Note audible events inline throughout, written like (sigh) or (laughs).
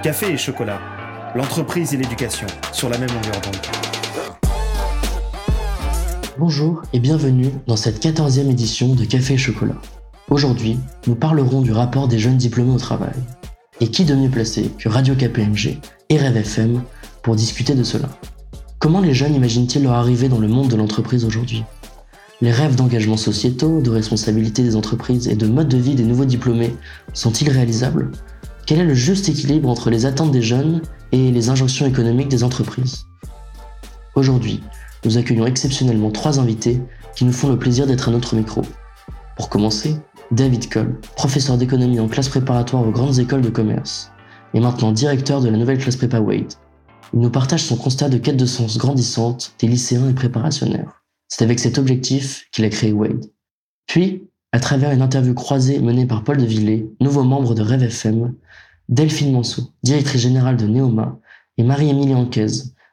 Café et chocolat, l'entreprise et l'éducation sur la même longueur d'onde. Bonjour et bienvenue dans cette 14e édition de Café et chocolat. Aujourd'hui, nous parlerons du rapport des jeunes diplômés au travail. Et qui de mieux placé que Radio KPMG et Rêve FM pour discuter de cela? Comment les jeunes imaginent-ils leur arrivée dans le monde de l'entreprise aujourd'hui? Les rêves d'engagement sociétaux, de responsabilité des entreprises et de mode de vie des nouveaux diplômés sont-ils réalisables? Quel est le juste équilibre entre les attentes des jeunes et les injonctions économiques des entreprises? Aujourd'hui, nous accueillons exceptionnellement trois invités qui nous font le plaisir d'être à notre micro. Pour commencer, David Cole, professeur d'économie en classe préparatoire aux grandes écoles de commerce, et maintenant directeur de la nouvelle classe prépa Wade. Il nous partage son constat de quête de sens grandissante des lycéens et préparationnaires. C'est avec cet objectif qu'il a créé Wade. Puis, à travers une interview croisée menée par Paul de nouveau membre de Rêve FM, Delphine Manceau, directrice générale de Neoma, et Marie-Émilie Anquez,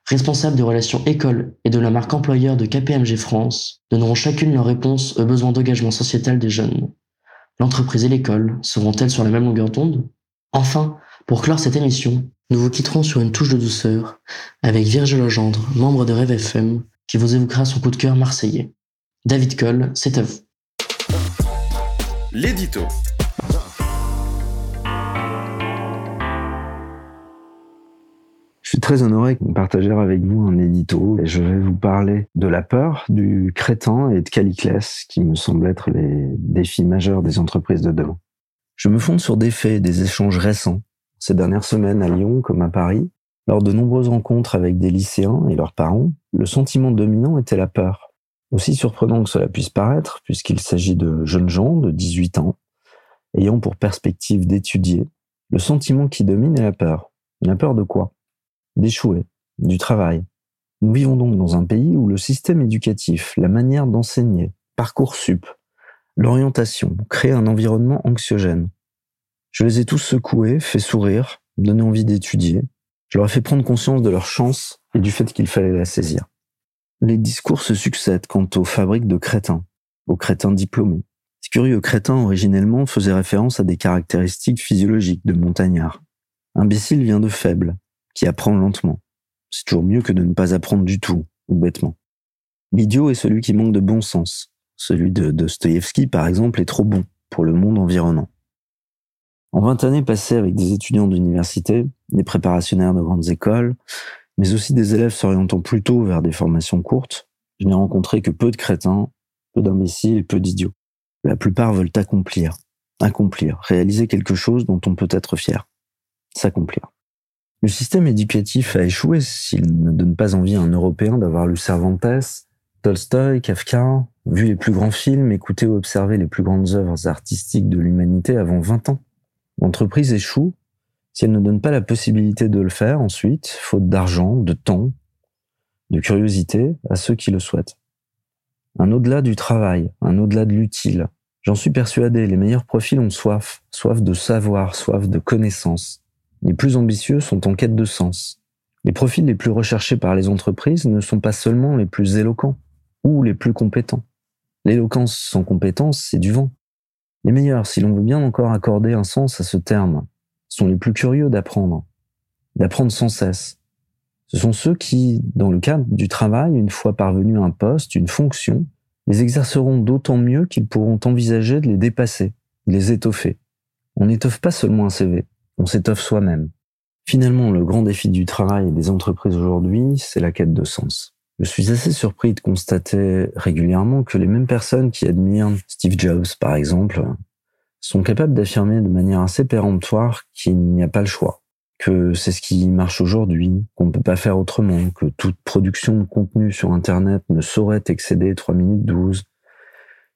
responsable des relations école et de la marque employeur de KPMG France, donneront chacune leur réponse aux besoins d'engagement sociétal des jeunes. L'entreprise et l'école seront-elles sur la même longueur d'onde? Enfin, pour clore cette émission, nous vous quitterons sur une touche de douceur avec Virgile Legendre, membre de Rêve FM, qui vous évoquera son coup de cœur marseillais. David Cole, c'est à vous. L'édito. Je suis très honoré de partager avec vous un édito et je vais vous parler de la peur, du crétin et de Caliclès qui me semblent être les défis majeurs des entreprises de demain. Je me fonde sur des faits, des échanges récents. Ces dernières semaines à Lyon comme à Paris, lors de nombreuses rencontres avec des lycéens et leurs parents, le sentiment dominant était la peur. Aussi surprenant que cela puisse paraître, puisqu'il s'agit de jeunes gens de 18 ans, ayant pour perspective d'étudier, le sentiment qui domine est la peur. La peur de quoi? D'échouer, du travail. Nous vivons donc dans un pays où le système éducatif, la manière d'enseigner, Parcoursup, l'orientation, crée un environnement anxiogène. Je les ai tous secoués, fait sourire, donné envie d'étudier. Je leur ai fait prendre conscience de leur chance et du fait qu'il fallait la saisir. Les discours se succèdent quant aux fabriques de crétins, aux crétins diplômés. Ce curieux crétin originellement faisait référence à des caractéristiques physiologiques de montagnard. Imbécile vient de faible, qui apprend lentement. C'est toujours mieux que de ne pas apprendre du tout, ou bêtement. L'idiot est celui qui manque de bon sens. Celui de Dostoïevski, par exemple, est trop bon pour le monde environnant. En vingt années passées avec des étudiants d'université, des préparationnaires de grandes écoles, mais aussi des élèves s'orientant plutôt vers des formations courtes, je n'ai rencontré que peu de crétins, peu d'imbéciles peu d'idiots. La plupart veulent accomplir, accomplir, réaliser quelque chose dont on peut être fier, s'accomplir. Le système éducatif a échoué s'il ne donne pas envie à un Européen d'avoir lu Cervantes, Tolstoï, Kafka, vu les plus grands films, écouté ou observé les plus grandes œuvres artistiques de l'humanité avant 20 ans. L'entreprise échoue si elle ne donne pas la possibilité de le faire ensuite, faute d'argent, de temps, de curiosité, à ceux qui le souhaitent. Un au-delà du travail, un au-delà de l'utile. J'en suis persuadé, les meilleurs profils ont soif, soif de savoir, soif de connaissance, les plus ambitieux sont en quête de sens. Les profils les plus recherchés par les entreprises ne sont pas seulement les plus éloquents ou les plus compétents. L'éloquence sans compétence, c'est du vent. Les meilleurs, si l'on veut bien encore accorder un sens à ce terme, sont les plus curieux d'apprendre, d'apprendre sans cesse. Ce sont ceux qui, dans le cadre du travail, une fois parvenus à un poste, une fonction, les exerceront d'autant mieux qu'ils pourront envisager de les dépasser, de les étoffer. On n'étoffe pas seulement un CV, on s'étoffe soi-même. Finalement, le grand défi du travail et des entreprises aujourd'hui, c'est la quête de sens. Je suis assez surpris de constater régulièrement que les mêmes personnes qui admirent Steve Jobs, par exemple, sont capables d'affirmer de manière assez péremptoire qu'il n'y a pas le choix, que c'est ce qui marche aujourd'hui, qu'on ne peut pas faire autrement, que toute production de contenu sur Internet ne saurait excéder 3 minutes 12,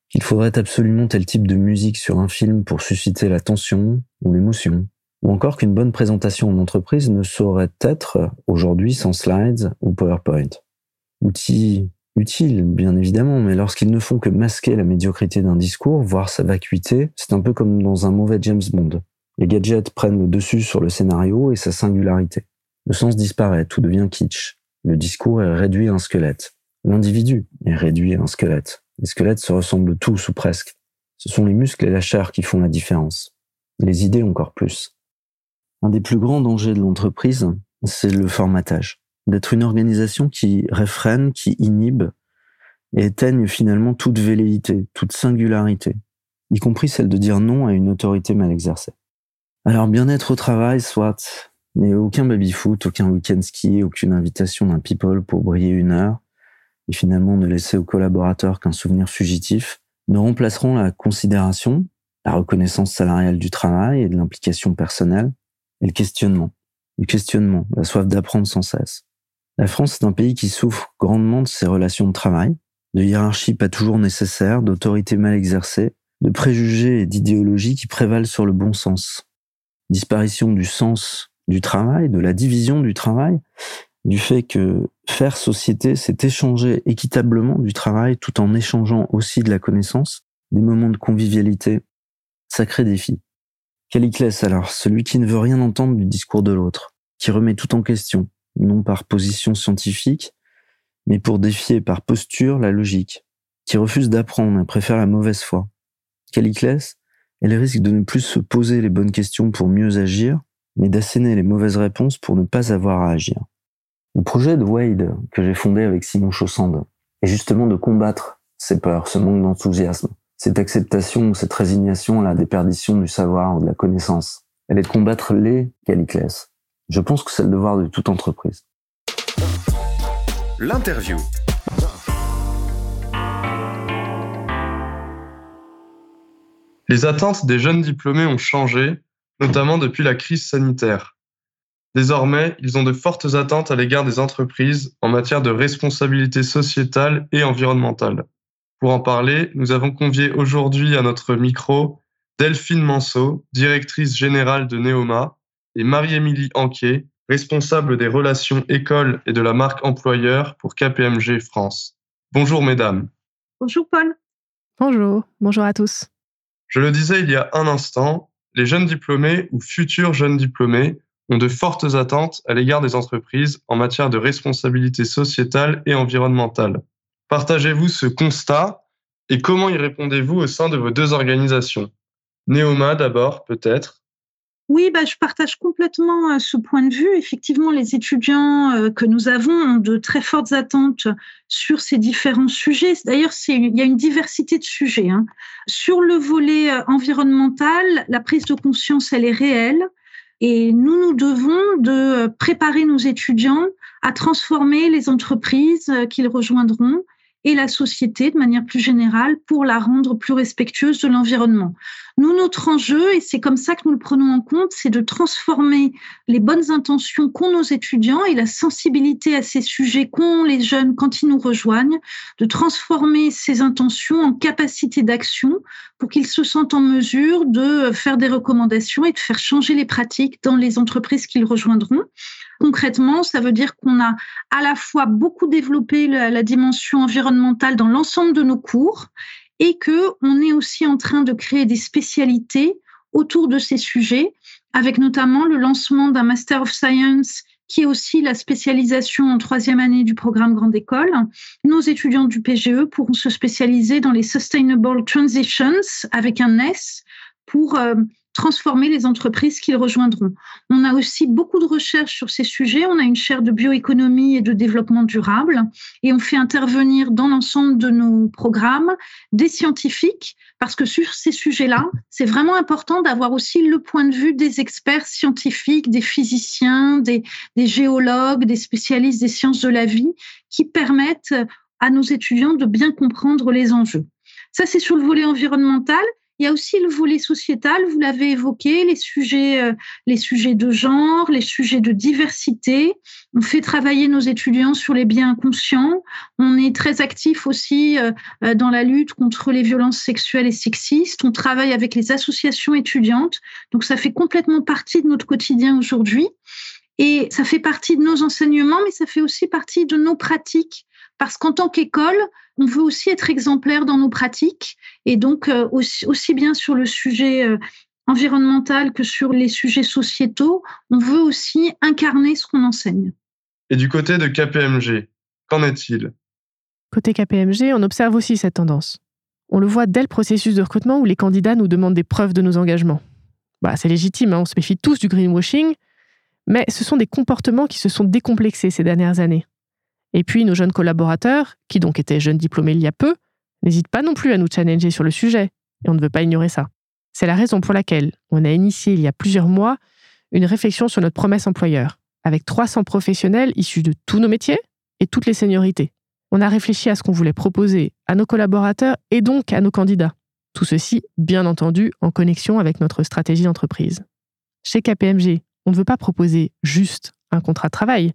qu'il faudrait absolument tel type de musique sur un film pour susciter l'attention ou l'émotion, ou encore qu'une bonne présentation en entreprise ne saurait être aujourd'hui sans slides ou PowerPoint. Outils utiles, bien évidemment, mais lorsqu'ils ne font que masquer la médiocrité d'un discours, voire sa vacuité, c'est un peu comme dans un mauvais James Bond. Les gadgets prennent le dessus sur le scénario et sa singularité. Le sens disparaît, tout devient kitsch. Le discours est réduit à un squelette. L'individu est réduit à un squelette. Les squelettes se ressemblent tous ou presque. Ce sont les muscles et la chair qui font la différence. Les idées encore plus. Un des plus grands dangers de l'entreprise, c'est le formatage. D'être une organisation qui réfrène, qui inhibe et éteigne finalement toute velléité, toute singularité, y compris celle de dire non à une autorité mal exercée. Alors bien-être au travail, soit, mais aucun baby-foot, aucun week-end ski, aucune invitation d'un people pour briller une heure, et finalement ne laisser aux collaborateurs qu'un souvenir fugitif, ne remplaceront la considération, la reconnaissance salariale du travail et de l'implication personnelle, et le questionnement. Le questionnement, la soif d'apprendre sans cesse. La France est un pays qui souffre grandement de ses relations de travail, de hiérarchies pas toujours nécessaires, d'autorités mal exercées, de préjugés et d'idéologies qui prévalent sur le bon sens. Disparition du sens du travail, de la division du travail, du fait que faire société, c'est échanger équitablement du travail tout en échangeant aussi de la connaissance, des moments de convivialité. Sacré défi. Caliclès alors, celui qui ne veut rien entendre du discours de l'autre, qui remet tout en question, non par position scientifique, mais pour défier par posture la logique, qui refuse d'apprendre et préfère la mauvaise foi. Caliclès, elle risque de ne plus se poser les bonnes questions pour mieux agir, mais d'asséner les mauvaises réponses pour ne pas avoir à agir. Le projet de Wade que j'ai fondé avec Simon Chaussande est justement de combattre ces peurs, ce manque d'enthousiasme, cette acceptation cette résignation à la déperdition du savoir ou de la connaissance. Elle est de combattre les Caliclès. Je pense que c'est le devoir de toute entreprise. L'interview. Les attentes des jeunes diplômés ont changé, notamment depuis la crise sanitaire. Désormais, ils ont de fortes attentes à l'égard des entreprises en matière de responsabilité sociétale et environnementale. Pour en parler, nous avons convié aujourd'hui à notre micro Delphine Manceau, directrice générale de Neoma, et Marie-Émilie Anquier, responsable des relations écoles et de la marque employeur pour KPMG France. Bonjour mesdames. Bonjour Paul. Bonjour, bonjour à tous. Je le disais il y a un instant, les jeunes diplômés ou futurs jeunes diplômés ont de fortes attentes à l'égard des entreprises en matière de responsabilité sociétale et environnementale. Partagez-vous ce constat et comment y répondez-vous au sein de vos deux organisations? Néoma d'abord, peut-être. Oui, bah, je partage complètement euh, ce point de vue. Effectivement, les étudiants euh, que nous avons ont de très fortes attentes sur ces différents sujets. D'ailleurs, il y a une diversité de sujets. Hein. Sur le volet euh, environnemental, la prise de conscience, elle est réelle. Et nous, nous devons de préparer nos étudiants à transformer les entreprises qu'ils rejoindront et la société de manière plus générale pour la rendre plus respectueuse de l'environnement. Nous, notre enjeu, et c'est comme ça que nous le prenons en compte, c'est de transformer les bonnes intentions qu'ont nos étudiants et la sensibilité à ces sujets qu'ont les jeunes quand ils nous rejoignent, de transformer ces intentions en capacité d'action pour qu'ils se sentent en mesure de faire des recommandations et de faire changer les pratiques dans les entreprises qu'ils rejoindront. Concrètement, ça veut dire qu'on a à la fois beaucoup développé la, la dimension environnementale dans l'ensemble de nos cours et que on est aussi en train de créer des spécialités autour de ces sujets, avec notamment le lancement d'un Master of Science qui est aussi la spécialisation en troisième année du programme Grande École. Nos étudiants du PGE pourront se spécialiser dans les Sustainable Transitions avec un S pour euh, transformer les entreprises qu'ils rejoindront. On a aussi beaucoup de recherches sur ces sujets. On a une chaire de bioéconomie et de développement durable et on fait intervenir dans l'ensemble de nos programmes des scientifiques parce que sur ces sujets-là, c'est vraiment important d'avoir aussi le point de vue des experts scientifiques, des physiciens, des, géologues, des spécialistes des sciences de la vie qui permettent à nos étudiants de bien comprendre les enjeux. Ça, c'est sur le volet environnemental. Il y a aussi le volet sociétal, vous l'avez évoqué, les sujets, euh, les sujets de genre, les sujets de diversité. On fait travailler nos étudiants sur les biens inconscients. On est très actif aussi euh, euh, dans la lutte contre les violences sexuelles et sexistes. On travaille avec les associations étudiantes. Donc ça fait complètement partie de notre quotidien aujourd'hui. Et ça fait partie de nos enseignements, mais ça fait aussi partie de nos pratiques parce qu'en tant qu'école, on veut aussi être exemplaire dans nos pratiques et donc euh, aussi, bien sur le sujet euh, environnemental que sur les sujets sociétaux, on veut aussi incarner ce qu'on enseigne. Et du côté de KPMG, qu'en est-il? Côté KPMG, on observe aussi cette tendance. On le voit dès le processus de recrutement où les candidats nous demandent des preuves de nos engagements. Bah, c'est légitime, hein, on se méfie tous du greenwashing, mais ce sont des comportements qui se sont décomplexés ces dernières années. Et puis nos jeunes collaborateurs, qui donc étaient jeunes diplômés il y a peu, n'hésitent pas non plus à nous challenger sur le sujet, et on ne veut pas ignorer ça. C'est la raison pour laquelle on a initié il y a plusieurs mois une réflexion sur notre promesse employeur, avec 300 professionnels issus de tous nos métiers et toutes les seniorités. On a réfléchi à ce qu'on voulait proposer à nos collaborateurs et donc à nos candidats. Tout ceci, bien entendu, en connexion avec notre stratégie d'entreprise. Chez KPMG, on ne veut pas proposer juste un contrat de travail.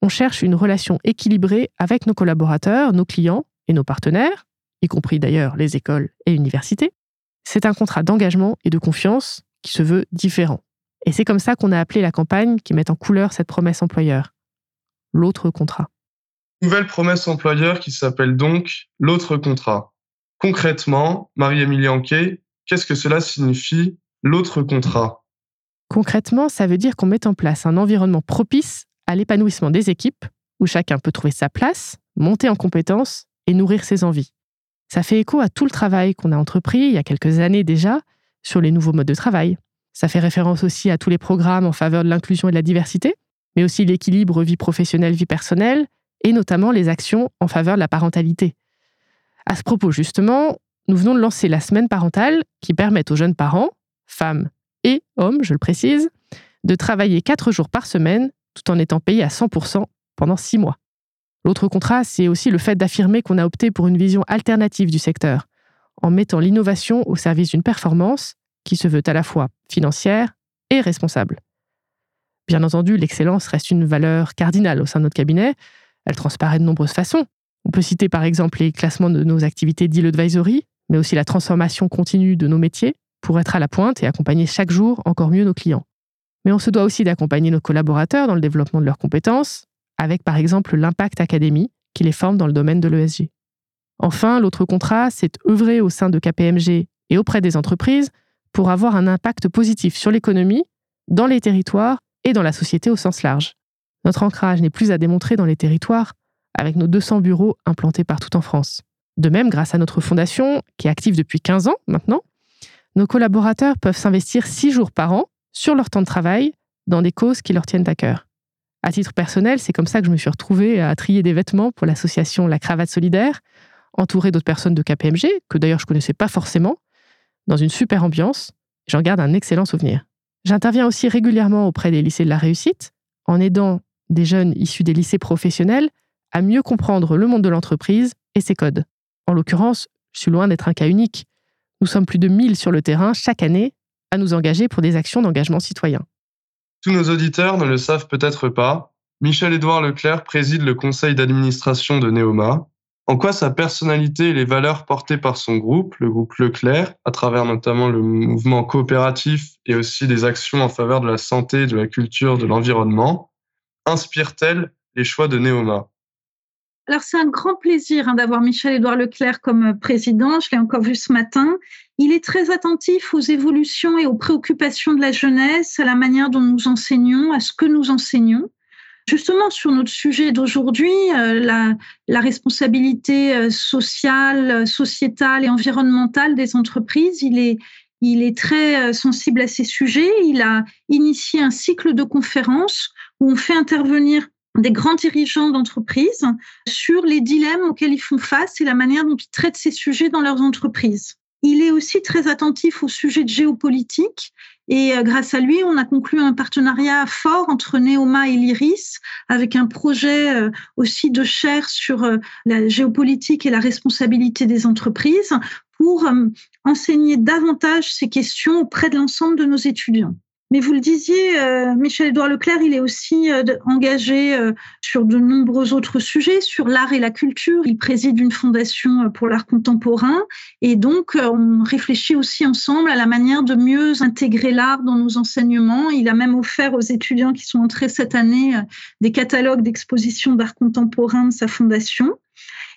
On cherche une relation équilibrée avec nos collaborateurs, nos clients et nos partenaires, y compris d'ailleurs les écoles et universités. C'est un contrat d'engagement et de confiance qui se veut différent. Et c'est comme ça qu'on a appelé la campagne qui met en couleur cette promesse employeur. L'autre contrat. Nouvelle promesse employeur qui s'appelle donc l'autre contrat. Concrètement, Marie-Émilie Anquet, qu'est-ce que cela signifie l'autre contrat? Concrètement, ça veut dire qu'on met en place un environnement propice à l'épanouissement des équipes, où chacun peut trouver sa place, monter en compétences et nourrir ses envies. Ça fait écho à tout le travail qu'on a entrepris il y a quelques années déjà sur les nouveaux modes de travail. Ça fait référence aussi à tous les programmes en faveur de l'inclusion et de la diversité, mais aussi l'équilibre vie professionnelle-vie personnelle, et notamment les actions en faveur de la parentalité. À ce propos, justement, nous venons de lancer la semaine parentale qui permet aux jeunes parents, femmes et hommes, je le précise, de travailler quatre jours par semaine tout en étant payés à 100% pendant six mois. L'autre contrat, c'est aussi le fait d'affirmer qu'on a opté pour une vision alternative du secteur, en mettant l'innovation au service d'une performance qui se veut à la fois financière et responsable. Bien entendu, l'excellence reste une valeur cardinale au sein de notre cabinet. Elle transparaît de nombreuses façons. On peut citer par exemple les classements de nos activités deal advisory, mais aussi la transformation continue de nos métiers pour être à la pointe et accompagner chaque jour encore mieux nos clients. Mais on se doit aussi d'accompagner nos collaborateurs dans le développement de leurs compétences, avec par exemple l'Impact Academy qui les forme dans le domaine de l'ESG. Enfin, l'autre contrat, c'est œuvrer au sein de KPMG et auprès des entreprises pour avoir un impact positif sur l'économie, dans les territoires et dans la société au sens large. Notre ancrage n'est plus à démontrer dans les territoires, avec nos 200 bureaux implantés partout en France. De même, grâce à notre fondation, qui est active depuis 15 ans maintenant, nos collaborateurs peuvent s'investir 6 jours par an sur leur temps de travail dans des causes qui leur tiennent à cœur. À titre personnel, c'est comme ça que je me suis retrouvée à trier des vêtements pour l'association La Cravate Solidaire, entourée d'autres personnes de KPMG, que d'ailleurs je ne connaissais pas forcément, dans une super ambiance. J'en garde un excellent souvenir. J'interviens aussi régulièrement auprès des lycées de la réussite, en aidant des jeunes issus des lycées professionnels à mieux comprendre le monde de l'entreprise et ses codes. En l'occurrence, je suis loin d'être un cas unique. Nous sommes plus de 1000 sur le terrain chaque année à nous engager pour des actions d'engagement citoyen. Tous nos auditeurs ne le savent peut-être pas. Michel-Édouard Leclerc préside le conseil d'administration de Neoma. En quoi sa personnalité et les valeurs portées par son groupe, le groupe Leclerc, à travers notamment le mouvement coopératif et aussi des actions en faveur de la santé, de la culture, de l'environnement, inspirent-elles les choix de Neoma? Alors, c'est un grand plaisir hein, d'avoir Michel-Édouard Leclerc comme président. Je l'ai encore vu ce matin. Il est très attentif aux évolutions et aux préoccupations de la jeunesse, à la manière dont nous enseignons, à ce que nous enseignons. Justement, sur notre sujet d'aujourd'hui, euh, la, responsabilité euh, sociale, sociétale et environnementale des entreprises, il est, très euh, sensible à ces sujets. Il a initié un cycle de conférences où on fait intervenir des grands dirigeants d'entreprise sur les dilemmes auxquels ils font face et la manière dont ils traitent ces sujets dans leurs entreprises. Il est aussi très attentif au sujet de géopolitique et euh, grâce à lui, on a conclu un partenariat fort entre Neoma et l'IRIS avec un projet euh, aussi de chaire sur euh, la géopolitique et la responsabilité des entreprises pour enseigner davantage ces questions auprès de l'ensemble de nos étudiants. Mais vous le disiez, euh, Michel-Édouard Leclerc, il est aussi euh, engagé euh, sur de nombreux autres sujets, sur l'art et la culture. Il préside une fondation pour l'art contemporain et donc on réfléchit aussi ensemble à la manière de mieux intégrer l'art dans nos enseignements. Il a même offert aux étudiants qui sont entrés cette année des catalogues d'expositions d'art contemporain de sa fondation.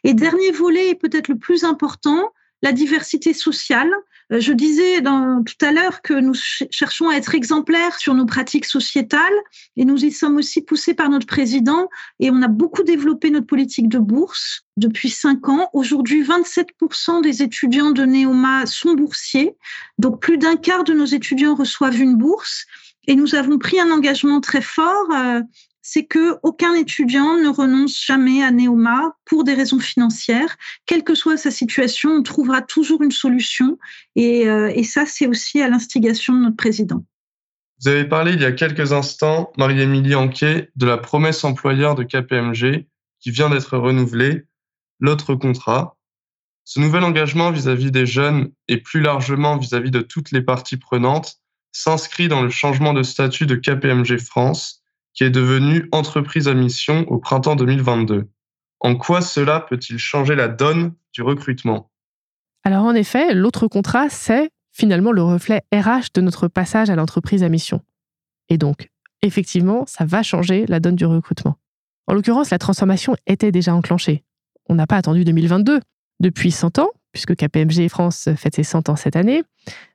Et dernier volet, et peut-être le plus important, la diversité sociale. Euh, je disais tout à l'heure que nous cherchons à être exemplaires sur nos pratiques sociétales et nous y sommes aussi poussés par notre président et on a beaucoup développé notre politique de bourse depuis cinq ans. Aujourd'hui, 27% des étudiants de Neoma sont boursiers. Donc, plus d'un quart de nos étudiants reçoivent une bourse. Et nous avons pris un engagement très fort euh, c'est que aucun étudiant ne renonce jamais à Neoma pour des raisons financières. Quelle que soit sa situation, on trouvera toujours une solution. Et, euh, ça, c'est aussi à l'instigation de notre président. Vous avez parlé il y a quelques instants, Marie-Émilie Anquet, de la promesse employeur de KPMG qui vient d'être renouvelée, l'autre contrat. Ce nouvel engagement vis-à-vis -vis des jeunes et plus largement vis-à-vis -vis de toutes les parties prenantes s'inscrit dans le changement de statut de KPMG France qui est devenue entreprise à mission au printemps 2022. En quoi cela peut-il changer la donne du recrutement? Alors en effet, l'autre contrat, c'est finalement le reflet RH de notre passage à l'entreprise à mission. Et donc, effectivement, ça va changer la donne du recrutement. En l'occurrence, la transformation était déjà enclenchée. On n'a pas attendu 2022. Depuis 100 ans, puisque KPMG France fête ses 100 ans cette année,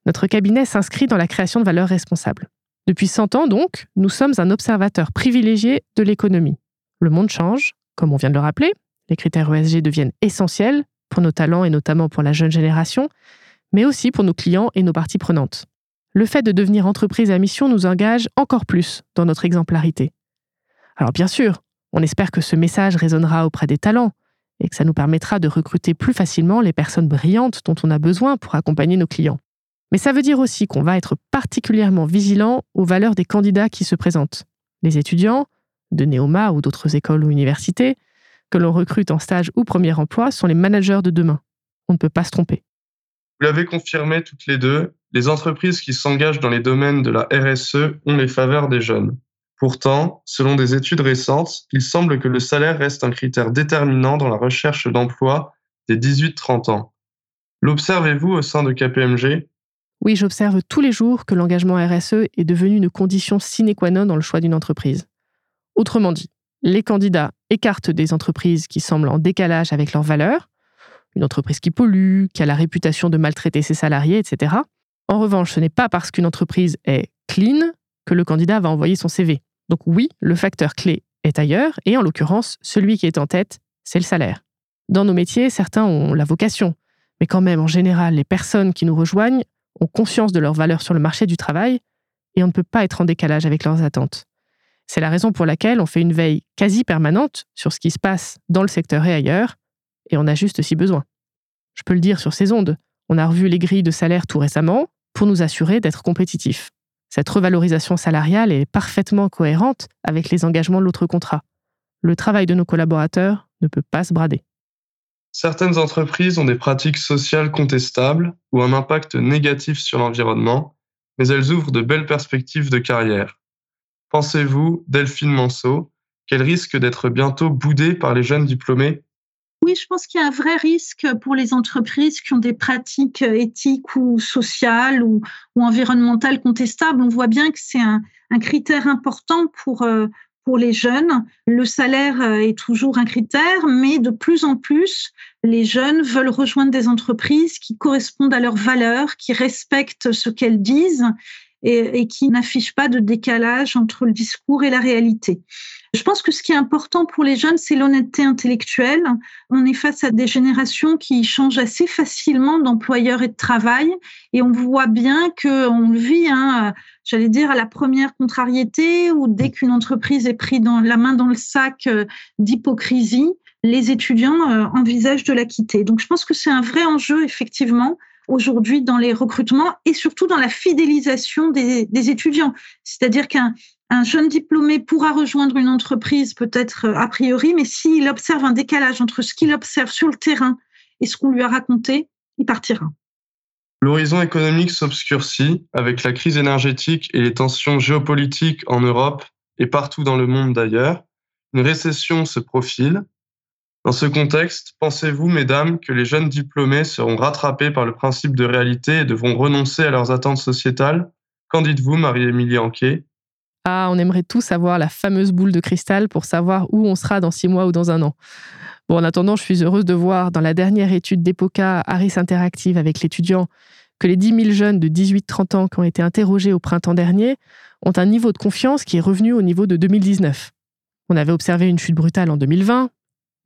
notre cabinet s'inscrit dans la création de valeurs responsables. Depuis 100 ans, donc, nous sommes un observateur privilégié de l'économie. Le monde change, comme on vient de le rappeler, les critères ESG deviennent essentiels pour nos talents et notamment pour la jeune génération, mais aussi pour nos clients et nos parties prenantes. Le fait de devenir entreprise à mission nous engage encore plus dans notre exemplarité. Alors bien sûr, on espère que ce message résonnera auprès des talents et que ça nous permettra de recruter plus facilement les personnes brillantes dont on a besoin pour accompagner nos clients. Mais ça veut dire aussi qu'on va être particulièrement vigilant aux valeurs des candidats qui se présentent. Les étudiants, de Neoma ou d'autres écoles ou universités, que l'on recrute en stage ou premier emploi, sont les managers de demain. On ne peut pas se tromper. Vous l'avez confirmé toutes les deux, les entreprises qui s'engagent dans les domaines de la RSE ont les faveurs des jeunes. Pourtant, selon des études récentes, il semble que le salaire reste un critère déterminant dans la recherche d'emploi des 18-30 ans. L'observez-vous au sein de KPMG oui, j'observe tous les jours que l'engagement RSE est devenu une condition sine qua non dans le choix d'une entreprise. Autrement dit, les candidats écartent des entreprises qui semblent en décalage avec leurs valeurs, une entreprise qui pollue, qui a la réputation de maltraiter ses salariés, etc. En revanche, ce n'est pas parce qu'une entreprise est clean que le candidat va envoyer son CV. Donc oui, le facteur clé est ailleurs, et en l'occurrence, celui qui est en tête, c'est le salaire. Dans nos métiers, certains ont la vocation, mais quand même, en général, les personnes qui nous rejoignent ont conscience de leurs valeurs sur le marché du travail et on ne peut pas être en décalage avec leurs attentes. C'est la raison pour laquelle on fait une veille quasi permanente sur ce qui se passe dans le secteur et ailleurs, et on a juste si besoin. Je peux le dire sur ces ondes, on a revu les grilles de salaire tout récemment pour nous assurer d'être compétitifs. Cette revalorisation salariale est parfaitement cohérente avec les engagements de l'autre contrat. Le travail de nos collaborateurs ne peut pas se brader. Certaines entreprises ont des pratiques sociales contestables ou un impact négatif sur l'environnement, mais elles ouvrent de belles perspectives de carrière. Pensez-vous, Delphine Manceau, qu'elles risquent d'être bientôt boudées par les jeunes diplômés? Oui, je pense qu'il y a un vrai risque pour les entreprises qui ont des pratiques éthiques ou sociales ou, environnementales contestables. On voit bien que c'est un, critère important pour, euh, pour les jeunes, le salaire euh, est toujours un critère, mais de plus en plus, les jeunes veulent rejoindre des entreprises qui correspondent à leurs valeurs, qui respectent ce qu'elles disent et, qui n'affichent pas de décalage entre le discours et la réalité. Je pense que ce qui est important pour les jeunes, c'est l'honnêteté intellectuelle. On est face à des générations qui changent assez facilement d'employeur et de travail, et on voit bien qu'on vit, hein, j'allais dire, à la première contrariété, ou dès qu'une entreprise est prise dans la main dans le sac euh, d'hypocrisie, les étudiants euh, envisagent de la quitter. Donc je pense que c'est un vrai enjeu, effectivement, aujourd'hui dans les recrutements et surtout dans la fidélisation des, étudiants. C'est-à-dire qu'un un jeune diplômé pourra rejoindre une entreprise peut-être euh, a priori, mais s'il observe un décalage entre ce qu'il observe sur le terrain et ce qu'on lui a raconté, il partira. L'horizon économique s'obscurcit avec la crise énergétique et les tensions géopolitiques en Europe et partout dans le monde d'ailleurs. Une récession se profile. Dans ce contexte, pensez-vous, mesdames, que les jeunes diplômés seront rattrapés par le principe de réalité et devront renoncer à leurs attentes sociétales? Qu'en dites-vous, Marie-Émilie Anquet? Ah, on aimerait tous avoir la fameuse boule de cristal pour savoir où on sera dans six mois ou dans un an. Bon, en attendant, je suis heureuse de voir dans la dernière étude d'EPOCA Harris Interactive avec l'étudiant que les 10 000 jeunes de 18-30 ans qui ont été interrogés au printemps dernier ont un niveau de confiance qui est revenu au niveau de 2019. On avait observé une chute brutale en 2020,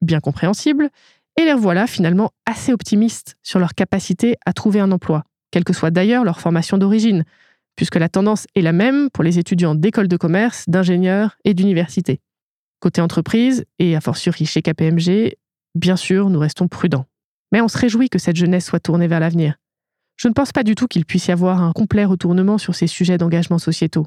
bien compréhensible, et les voilà finalement assez optimistes sur leur capacité à trouver un emploi, quelle que soit d'ailleurs leur formation d'origine, puisque la tendance est la même pour les étudiants d'écoles de commerce, d'ingénieurs et d'universités. Côté entreprise, et a fortiori chez KPMG, bien sûr, nous restons prudents. Mais on se réjouit que cette jeunesse soit tournée vers l'avenir. Je ne pense pas du tout qu'il puisse y avoir un complet retournement sur ces sujets d'engagement sociétaux.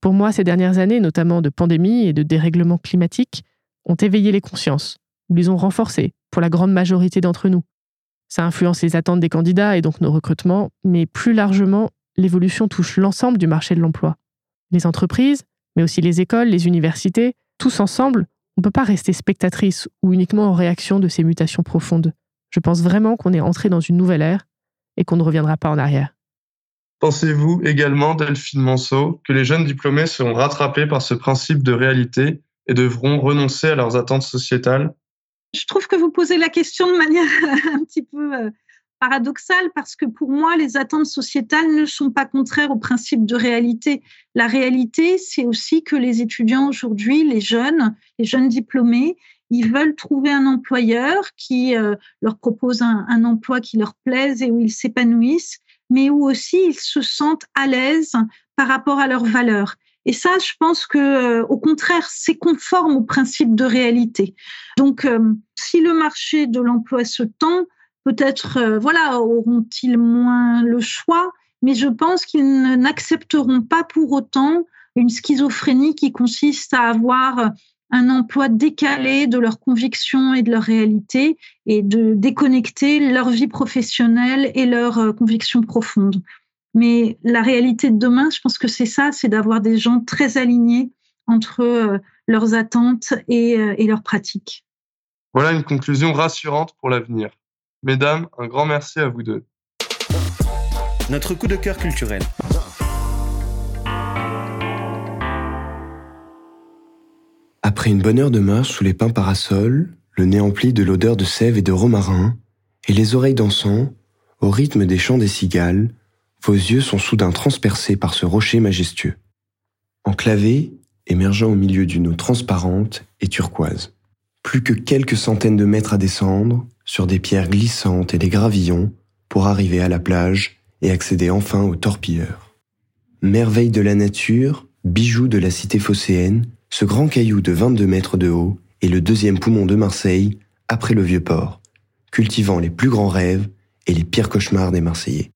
Pour moi, ces dernières années, notamment de pandémie et de dérèglement climatique, ont éveillé les consciences, ou les ont renforcées, pour la grande majorité d'entre nous. Ça influence les attentes des candidats et donc nos recrutements, mais plus largement, l'évolution touche l'ensemble du marché de l'emploi. Les entreprises, mais aussi les écoles, les universités, tous ensemble, on ne peut pas rester spectatrice ou uniquement en réaction de ces mutations profondes. Je pense vraiment qu'on est entré dans une nouvelle ère et qu'on ne reviendra pas en arrière. Pensez-vous également, Delphine Manceau, que les jeunes diplômés seront rattrapés par ce principe de réalité et devront renoncer à leurs attentes sociétales? Je trouve que vous posez la question de manière (laughs) un petit peu euh, paradoxale parce que pour moi, les attentes sociétales ne sont pas contraires au principe de réalité. La réalité, c'est aussi que les étudiants aujourd'hui, les jeunes, les jeunes diplômés, ils veulent trouver un employeur qui euh, leur propose un, un, emploi qui leur plaise et où ils s'épanouissent, mais où aussi ils se sentent à l'aise par rapport à leurs valeurs. Et ça, je pense que, euh, au contraire, c'est conforme au principe de réalité. Donc, euh, si le marché de l'emploi se tend, peut-être, euh, voilà, auront-ils moins le choix, mais je pense qu'ils n'accepteront pas pour autant une schizophrénie qui consiste à avoir un emploi décalé de leurs convictions et de leur réalité et de déconnecter leur vie professionnelle et leurs convictions profondes. Mais la réalité de demain, je pense que c'est ça, c'est d'avoir des gens très alignés entre euh, leurs attentes et, euh, et leurs pratiques. Voilà une conclusion rassurante pour l'avenir. Mesdames, un grand merci à vous deux. Notre coup de cœur culturel. Après une bonne heure de marche sous les pins parasols, le nez empli de l'odeur de sève et de romarin, et les oreilles dansant, au rythme des chants des cigales, vos yeux sont soudain transpercés par ce rocher majestueux. Enclavé, émergeant au milieu d'une eau transparente et turquoise. Plus que quelques centaines de mètres à descendre, sur des pierres glissantes et des gravillons, pour arriver à la plage et accéder enfin au torpilleur. Merveille de la nature, bijou de la cité phocéenne, ce grand caillou de 22 mètres de haut est le deuxième poumon de Marseille après le vieux port, cultivant les plus grands rêves et les pires cauchemars des Marseillais.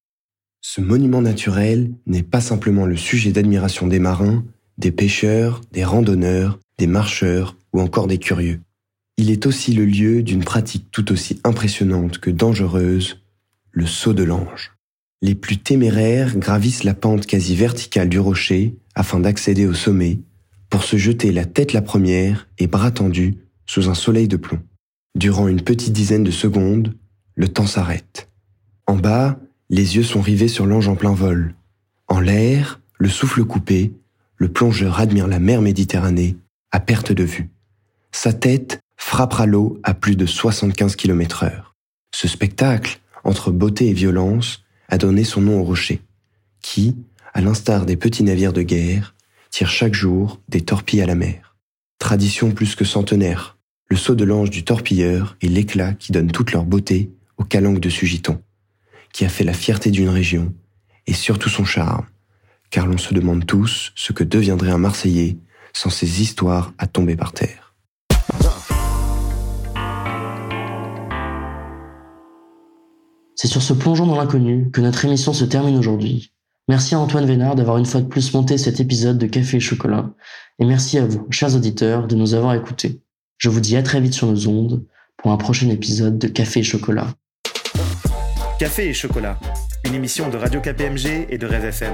Ce monument naturel n'est pas simplement le sujet d'admiration des marins, des pêcheurs, des randonneurs, des marcheurs ou encore des curieux. Il est aussi le lieu d'une pratique tout aussi impressionnante que dangereuse, le saut de l'ange. Les plus téméraires gravissent la pente quasi verticale du rocher afin d'accéder au sommet pour se jeter la tête la première et bras tendus sous un soleil de plomb. Durant une petite dizaine de secondes, le temps s'arrête. En bas, les yeux sont rivés sur l'ange en plein vol. En l'air, le souffle coupé, le plongeur admire la mer Méditerranée à perte de vue. Sa tête frappera l'eau à plus de 75 km heure. Ce spectacle, entre beauté et violence, a donné son nom au rocher, qui, à l'instar des petits navires de guerre, tire chaque jour des torpilles à la mer. Tradition plus que centenaire, le saut de l'ange du torpilleur et l'éclat qui donne toute leur beauté au calanque de Sugiton, qui a fait la fierté d'une région et surtout son charme, car l'on se demande tous ce que deviendrait un Marseillais sans ces histoires à tomber par terre. C'est sur ce plongeon dans l'inconnu que notre émission se termine aujourd'hui. Merci à Antoine Vénard d'avoir une fois de plus monté cet épisode de Café et Chocolat. Et merci à vous, chers auditeurs, de nous avoir écoutés. Je vous dis à très vite sur nos ondes pour un prochain épisode de Café et Chocolat. Café et Chocolat, une émission de Radio KPMG et de Rêve FM.